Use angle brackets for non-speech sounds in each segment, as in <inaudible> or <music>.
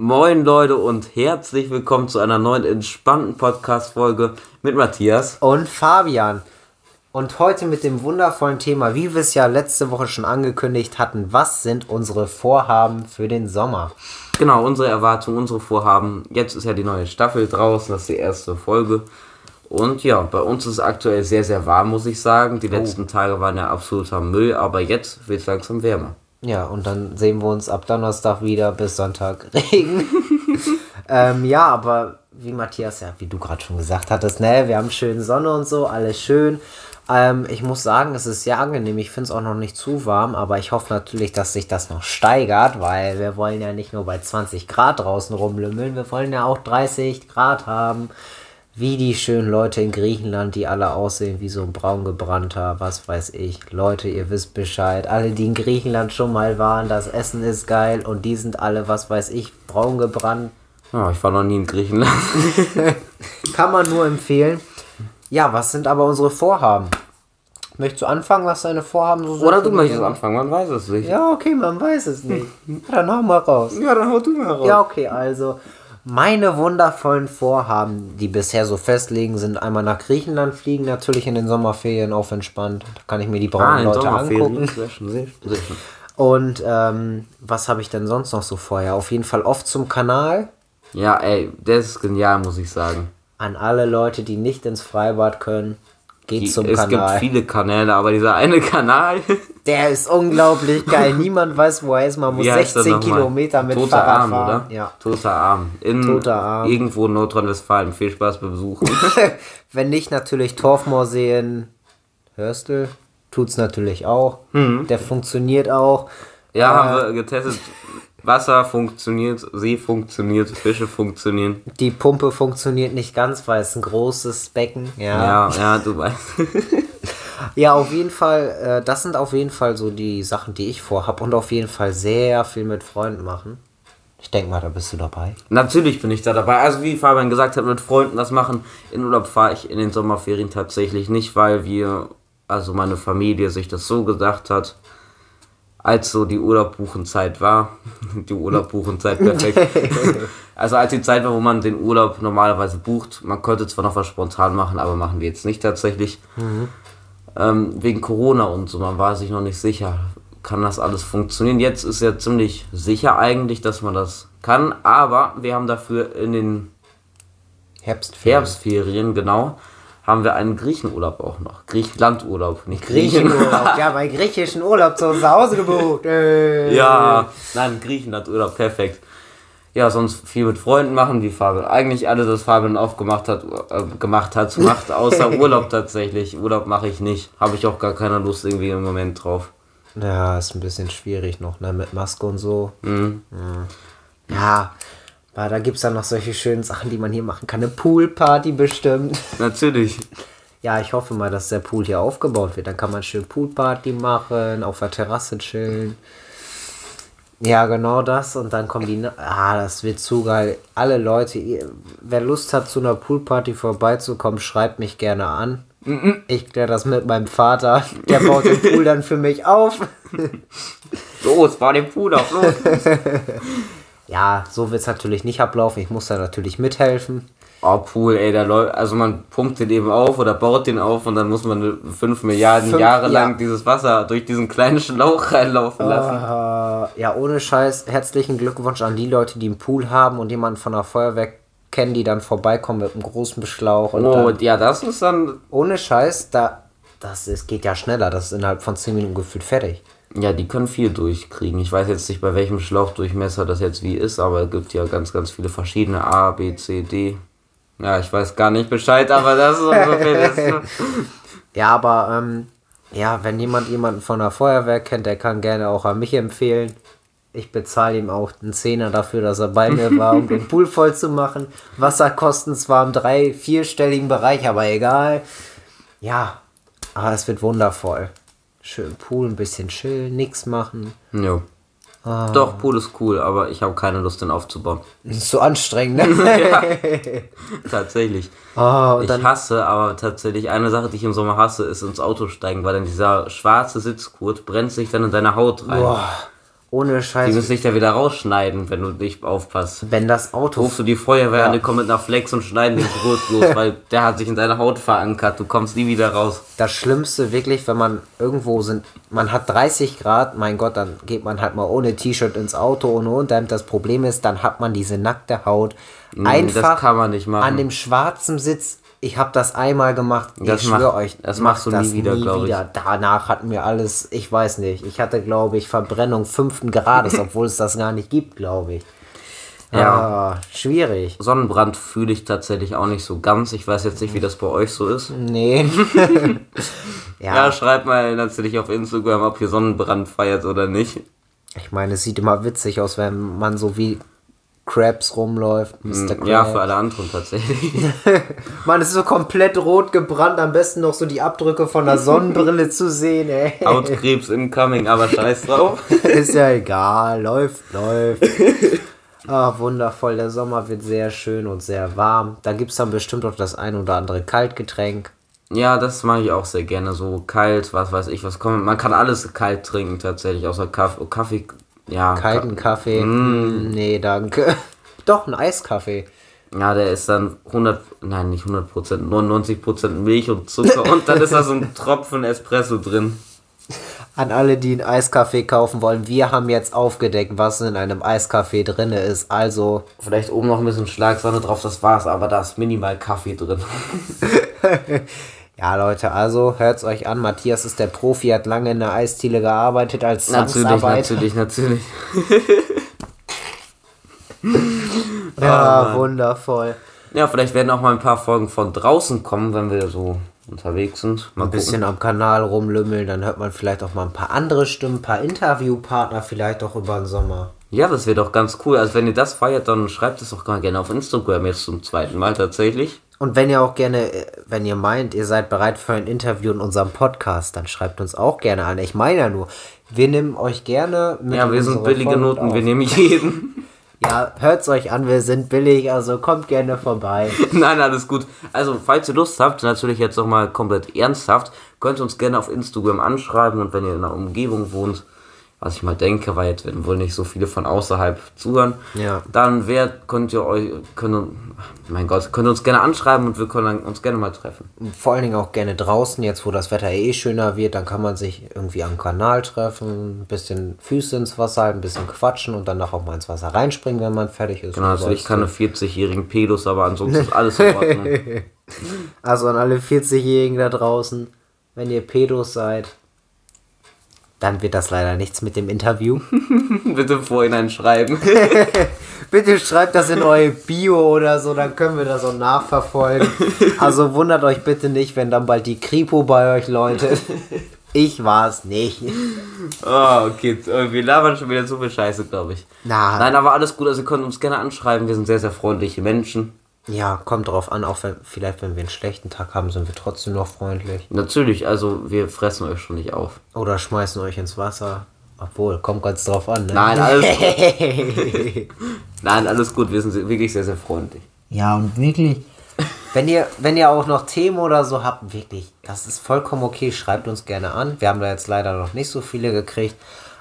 Moin Leute und herzlich willkommen zu einer neuen entspannten Podcast-Folge mit Matthias. Und Fabian. Und heute mit dem wundervollen Thema, wie wir es ja letzte Woche schon angekündigt hatten, was sind unsere Vorhaben für den Sommer? Genau, unsere Erwartungen, unsere Vorhaben. Jetzt ist ja die neue Staffel draußen, das ist die erste Folge. Und ja, bei uns ist es aktuell sehr, sehr warm, muss ich sagen. Die letzten Tage waren ja absoluter Müll, aber jetzt wird es langsam wärmer. Ja, und dann sehen wir uns ab Donnerstag wieder bis Sonntag <laughs> Regen. <laughs> ähm, ja, aber wie Matthias, ja, wie du gerade schon gesagt hattest, ne, wir haben schön Sonne und so, alles schön. Ähm, ich muss sagen, es ist sehr angenehm. Ich finde es auch noch nicht zu warm, aber ich hoffe natürlich, dass sich das noch steigert, weil wir wollen ja nicht nur bei 20 Grad draußen rumlümmeln, wir wollen ja auch 30 Grad haben. Wie die schönen Leute in Griechenland, die alle aussehen wie so ein braun gebrannter, was weiß ich. Leute, ihr wisst Bescheid. Alle, die in Griechenland schon mal waren, das Essen ist geil und die sind alle, was weiß ich, braun gebrannt. Ja, ich war noch nie in Griechenland. <laughs> Kann man nur empfehlen. Ja, was sind aber unsere Vorhaben? Möchtest du anfangen, was deine Vorhaben so sind? Oder du möchtest anfangen, man weiß es nicht. Ja, okay, man weiß es nicht. Dann hau mal raus. Ja, dann hau du mal raus. Ja, okay, also meine wundervollen Vorhaben, die bisher so festlegen, sind einmal nach Griechenland fliegen, natürlich in den Sommerferien auf entspannt. Da kann ich mir die braunen Ah, Leute angucken. Sehr schön, sehr schön. Und ähm, was habe ich denn sonst noch so vorher? Auf jeden Fall oft zum Kanal. Ja, ey, das ist genial, muss ich sagen. An alle Leute, die nicht ins Freibad können, geht Die, zum es Kanal. gibt viele Kanäle, aber dieser eine <laughs> Kanal. Der ist unglaublich geil. <laughs> Niemand weiß, wo er ist. Man muss Wie heißt der 16 nochmal? Kilometer mit Toter Fahrrad Arm, fahren. oder? Ja. Toter Arm. In Toter Arm. Irgendwo in Nordrhein-Westfalen. Viel Spaß beim Besuchen. <laughs> Wenn nicht, natürlich Torfmoorseen. Hörstel tut's natürlich auch. Mhm. Der funktioniert auch. Ja, Äh, haben wir getestet. Wasser funktioniert, See funktioniert, Fische funktionieren. Die Pumpe funktioniert nicht ganz, weil es ein großes Becken. Ja. Ja, ja, du weißt. <laughs> Ja, auf jeden Fall, äh, das sind auf jeden Fall so die Sachen, die ich vorhab und auf jeden Fall sehr viel mit Freunden machen. Ich denke mal, da bist du dabei. Natürlich bin ich da dabei. Also wie Fabian gesagt hat, mit Freunden das machen. In Urlaub fahre ich in den Sommerferien tatsächlich nicht, weil wir, also meine Familie sich das so gedacht hat, als so die Urlaubbuchenzeit war. <laughs> Die Urlaubbuchenzeit, perfekt. <laughs> also als die Zeit war, wo man den Urlaub normalerweise bucht. Man könnte zwar noch was spontan machen, aber machen wir jetzt nicht tatsächlich. Ähm, wegen Corona und so, man war sich noch nicht sicher, kann das alles funktionieren. Jetzt ist ja ziemlich sicher eigentlich, dass man das kann, aber wir haben dafür in den Herbstferien. Herbstferien, genau, haben wir einen Griechenurlaub auch noch. Griechenlandurlaub, nicht Griechen. Griechenurlaub. ja, meinen griechischen Urlaub zu Hause <laughs> gebucht. Äh. ja, nein, Griechenlandurlaub, perfekt. Ja, sonst viel mit Freunden machen, wie Fabian. Eigentlich alles, was Fabian aufgemacht hat, äh, gemacht hat, macht, außer <laughs> Urlaub tatsächlich. Urlaub mache ich nicht. Habe ich auch gar keine Lust irgendwie im Moment drauf. Ja, ist ein bisschen schwierig noch, ne, mit Maske und so. Mhm. Ja, aber da gibt es dann noch solche schönen Sachen, die man hier machen kann. Eine Poolparty bestimmt. Natürlich. Ja, ich hoffe mal, dass der Pool hier aufgebaut wird. Dann kann man schön Poolparty machen, auf der Terrasse chillen. Ja, genau das. Und dann kommen die. Ah, das wird zu geil. Alle Leute, ihr- wer Lust hat, zu einer Poolparty vorbeizukommen, schreibt mich gerne an. Ich kläre das mit meinem Vater. Der baut den Pool dann für mich auf. <laughs> Los, fahr den Pool auf, los. <laughs> Ja, so wird es natürlich nicht ablaufen. Ich muss da natürlich mithelfen. Oh, Pool, ey, da läuft, also man pumpt den eben auf oder baut den auf und dann muss man 5 Milliarden Fünf- Jahre ja. lang dieses Wasser durch diesen kleinen Schlauch <laughs> reinlaufen lassen. Äh, ja, ohne Scheiß, herzlichen Glückwunsch an die Leute, die einen Pool haben und jemanden von der Feuerwehr kennen, die dann vorbeikommen mit einem großen Schlauch. Und Oh, dann, ja, das ist dann, ohne Scheiß, da, das ist, geht ja schneller. Das ist innerhalb von 10 Minuten gefühlt fertig. Ja, die können viel durchkriegen. Ich weiß jetzt nicht, bei welchem Schlauchdurchmesser das jetzt wie ist, aber es gibt ja ganz, ganz viele verschiedene A, B, C, D. Ja, ich weiß gar nicht Bescheid, aber das ist ungefähr das. <laughs> Ja, aber ähm, ja, wenn jemand jemanden von der Feuerwehr kennt, der kann gerne auch an mich empfehlen. Ich bezahle ihm auch einen Zehner dafür, dass er bei mir <laughs> war, um den Pool voll zu machen. Wasserkosten zwar im drei-, vierstelligen Bereich, aber egal. Ja, aber es wird wundervoll. Schön Pool, ein bisschen chillen, nichts machen. Jo. Doch, Pool ist cool, aber ich habe keine Lust, den aufzubauen. Das ist so anstrengend, ne? <laughs> <laughs> Tatsächlich. Oh, Ich hasse aber tatsächlich, eine Sache, die ich im Sommer hasse, ist ins Auto steigen, weil dann dieser schwarze Sitzgurt brennt sich dann in deine Haut rein. boah, ohne Die Scheiß, müssen dich da wieder rausschneiden, wenn du nicht aufpasst. wenn das Auto Rufst du die Feuerwehr an, die kommen mit einer Flex und schneiden den Brot los, <laughs> weil der hat sich in deine Haut verankert. Du kommst nie wieder raus. das Schlimmste wirklich, wenn man irgendwo sind, man hat 30 Grad, mein Gott, dann geht man halt mal ohne T-Shirt ins Auto, ohne Unterhemd. Das Problem ist, dann hat man diese nackte Haut einfach Mm, das kann man nicht machen. an dem schwarzen Sitz. Ich habe das einmal gemacht. Das ich schwöre euch, das machst du nie wieder, glaub ich. Danach hatten wir alles, ich weiß nicht. Ich hatte, glaube ich, Verbrennung fünften Grades, <laughs> obwohl es das gar nicht gibt, glaube ich. Ja. Ah, schwierig. Sonnenbrand fühle ich tatsächlich auch nicht so ganz. Ich weiß jetzt nicht, wie das bei euch so ist. Nee. <laughs> <laughs> Ja, ja, schreibt mal natürlich auf Instagram, ob ihr Sonnenbrand feiert oder nicht. ich meine, es sieht immer witzig aus, wenn man so wie Krabs rumläuft. Mr. Krabs. Mm, Ja, für alle anderen tatsächlich. <laughs> Man ist so komplett rot gebrannt, am besten noch so die Abdrücke von der Sonnenbrille <laughs> zu sehen, ey. Hautkrebs incoming, aber scheiß drauf. <laughs> Ist ja egal, läuft, läuft. Ah, wundervoll, der Sommer wird sehr schön und sehr warm. Da gibt es dann bestimmt auch das ein oder andere Kaltgetränk. Ja, das mag ich auch sehr gerne. So kalt, was weiß ich, was kommt. Man kann alles kalt trinken tatsächlich, außer Kaffee. Kaffee ja, Kalten Kaffee? Nee, danke. <laughs> Doch, ein Eiskaffee. Ja, der ist dann 100, nein, nicht 100 Prozent, 99 Prozent Milch und Zucker und dann ist da so ein <laughs> Tropfen Espresso drin. An alle, die einen Eiskaffee kaufen wollen, wir haben jetzt aufgedeckt, was in einem Eiskaffee drin ist. Also, Vielleicht oben noch ein bisschen Schlagsahne drauf, das war's, aber da ist minimal Kaffee drin. <laughs> ja Leute, also hört's euch an. Matthias ist der Profi, hat lange in der Eisdiele gearbeitet als natürlich, Zwangsarbeiter. natürlich, natürlich. <laughs> Ja, wundervoll. Ja, vielleicht werden auch mal ein paar Folgen von draußen kommen, wenn wir so unterwegs sind. Mal Ein bisschen am Kanal rumlümmeln, dann hört man vielleicht auch mal ein paar andere Stimmen, ein paar Interviewpartner vielleicht auch über den Sommer. Ja, das wäre doch ganz cool. Also wenn ihr das feiert, dann schreibt es doch gerne auf Instagram jetzt zum zweiten Mal tatsächlich. Und wenn ihr auch gerne, äh, wenn ihr meint, ihr seid bereit für ein Interview in unserem Podcast, dann schreibt uns auch gerne an. Ich meine ja nur, wir nehmen euch gerne mit. Ja, wir sind billige Folgen Noten, auf. wir nehmen jeden. <laughs> Ja, hört's euch an, wir sind billig, also kommt gerne vorbei. <laughs> Nein, alles gut. Also, falls ihr Lust habt, natürlich jetzt nochmal komplett ernsthaft, könnt ihr uns gerne auf Instagram anschreiben und wenn ihr in einer Umgebung wohnt, was ich mal denke, weil jetzt werden wohl nicht so viele von außerhalb zuhören, Ja. dann wer könnt ihr euch, könnt, mein Gott, könnt ihr uns gerne anschreiben und wir können uns gerne mal treffen. Vor allen Dingen auch gerne draußen, jetzt wo das Wetter eh schöner wird, dann kann man sich irgendwie am Kanal treffen, ein bisschen Füße ins Wasser halten, ein bisschen quatschen und danach auch mal ins Wasser reinspringen, wenn man fertig ist. Genau, natürlich keine 40-jährigen Pedos, aber ansonsten <laughs> ist alles in Ordnung. Also an alle 40-Jährigen da draußen, wenn ihr Pedos seid, dann wird das leider nichts mit dem Interview. <laughs> Bitte im Vorhinein schreiben. <laughs> Bitte schreibt das in eure Bio oder so, dann können wir das auch nachverfolgen. <laughs> Also wundert euch bitte nicht, wenn dann bald die Kripo bei euch läutet. Ich war es nicht. Oh, okay. Wir labern schon wieder so viel Scheiße, glaube ich. Na. Nein, aber alles gut. Also, ihr könnt uns gerne anschreiben. Wir sind sehr, sehr freundliche Menschen. Ja, kommt drauf an, auch wenn, vielleicht wenn wir einen schlechten Tag haben, sind wir trotzdem noch freundlich. Natürlich, also, wir fressen euch schon nicht auf. Oder schmeißen euch ins Wasser. Obwohl, kommt ganz drauf an, ne? Nein, alles <laughs> Nein, alles gut. Wir sind wirklich sehr, sehr freundlich. Ja, und wirklich. Wenn ihr, wenn ihr auch noch Themen oder so habt, wirklich, das ist vollkommen okay, schreibt uns gerne an. Wir haben da jetzt leider noch nicht so viele gekriegt.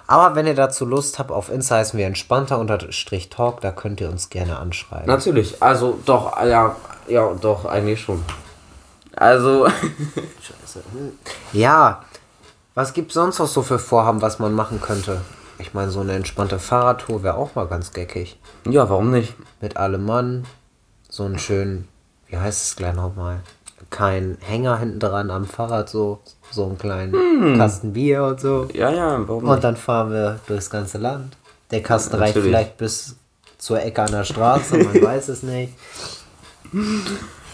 Aber wenn ihr dazu Lust habt, auf Insta heißen wir entspannter unterstrich Talk, da könnt ihr uns gerne anschreiben. Natürlich, also doch, ja, ja, doch, eigentlich schon. Also, Ja, was gibt sonst noch so für Vorhaben, was man machen könnte? Ich meine, so eine entspannte Fahrradtour wäre auch mal ganz geckig. ja, warum nicht? Mit allem Mann, so einen schönen, wie heißt es gleich nochmal? Kein Hänger hinten dran am Fahrrad, so, so einen kleinen Kasten Bier und so. Ja, ja, warum Und nicht? dann fahren wir durchs ganze Land. Der Kasten reicht Natürlich. vielleicht bis zur Ecke an der Straße, man <laughs> weiß es nicht.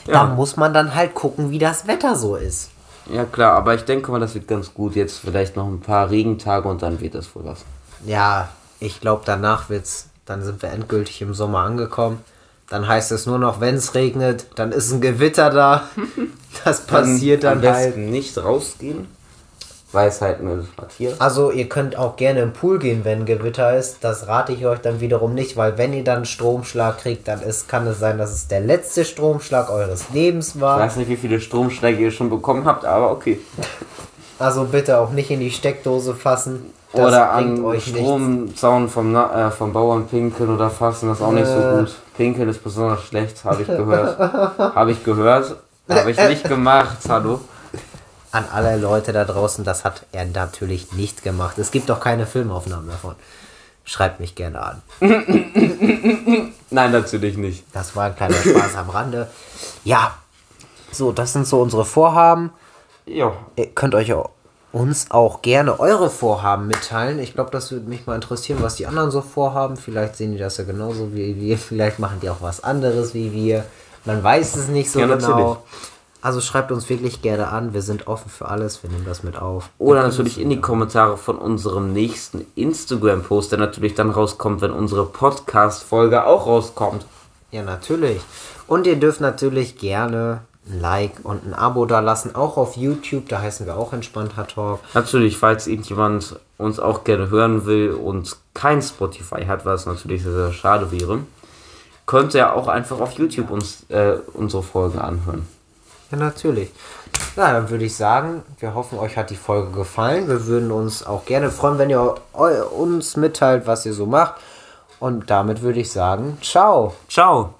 Da muss man dann halt gucken, wie das Wetter so ist. Ja, klar, aber ich denke mal, das wird ganz gut. Jetzt vielleicht noch ein paar Regentage und dann wird das wohl was. Ja, ich glaube, danach wird's, dann sind wir endgültig im Sommer angekommen. Dann heißt es nur noch, wenn es regnet, dann ist ein Gewitter da. <laughs> Das passiert am dann halt. besten nicht rausgehen. Weisheit mit Matthias. Also ihr könnt auch gerne im Pool gehen, wenn Gewitter ist. Das rate ich euch dann wiederum nicht, weil wenn ihr dann einen Stromschlag kriegt, dann ist, kann es sein, dass es der letzte Stromschlag eures Lebens Ich war. weiß nicht, wie viele Stromschläge ihr schon bekommen habt, aber okay. Also bitte auch nicht in die Steckdose fassen. Das oder an. Stromzaun vom, äh, vom Bauern pinkeln oder fassen, das ist auch nicht so Äh. gut. Pinkeln ist besonders schlecht, habe ich gehört. <laughs> habe ich gehört. Habe ich nicht gemacht, hallo. An alle Leute da draußen, das hat er natürlich nicht gemacht. Es gibt auch keine Filmaufnahmen davon. Schreibt mich gerne an. <laughs> Nein, natürlich nicht. Das war ein kleiner Spaß am Rande. Ja, so, das sind so unsere Vorhaben. Ja, Ihr könnt euch auch, uns auch gerne eure Vorhaben mitteilen. Ich glaube, das würde mich mal interessieren, was die anderen so vorhaben. Vielleicht sehen die das ja genauso wie wir. Vielleicht machen die auch was anderes wie wir. Man weiß es nicht so Ja, genau. natürlich. Also schreibt uns wirklich gerne an. Wir sind offen für alles. Wir nehmen das mit auf. Oder natürlich in die Kommentare von unserem nächsten Instagram-Post, der natürlich dann rauskommt, wenn unsere Podcast-Folge auch rauskommt. Ja, natürlich. Und ihr dürft natürlich gerne ein Like und ein Abo da lassen. Auch auf YouTube. Da heißen wir auch Entspannter Talk. Natürlich, falls irgendjemand uns auch gerne hören will und kein Spotify hat, was natürlich sehr, sehr schade wäre, könnt ihr auch einfach auf YouTube uns äh, unsere Folgen anhören. Ja, natürlich. Ja, dann würde ich sagen, wir hoffen, euch hat die Folge gefallen. Wir würden uns auch gerne freuen, wenn ihr uns mitteilt, was ihr so macht. Und damit würde ich sagen, ciao. Ciao!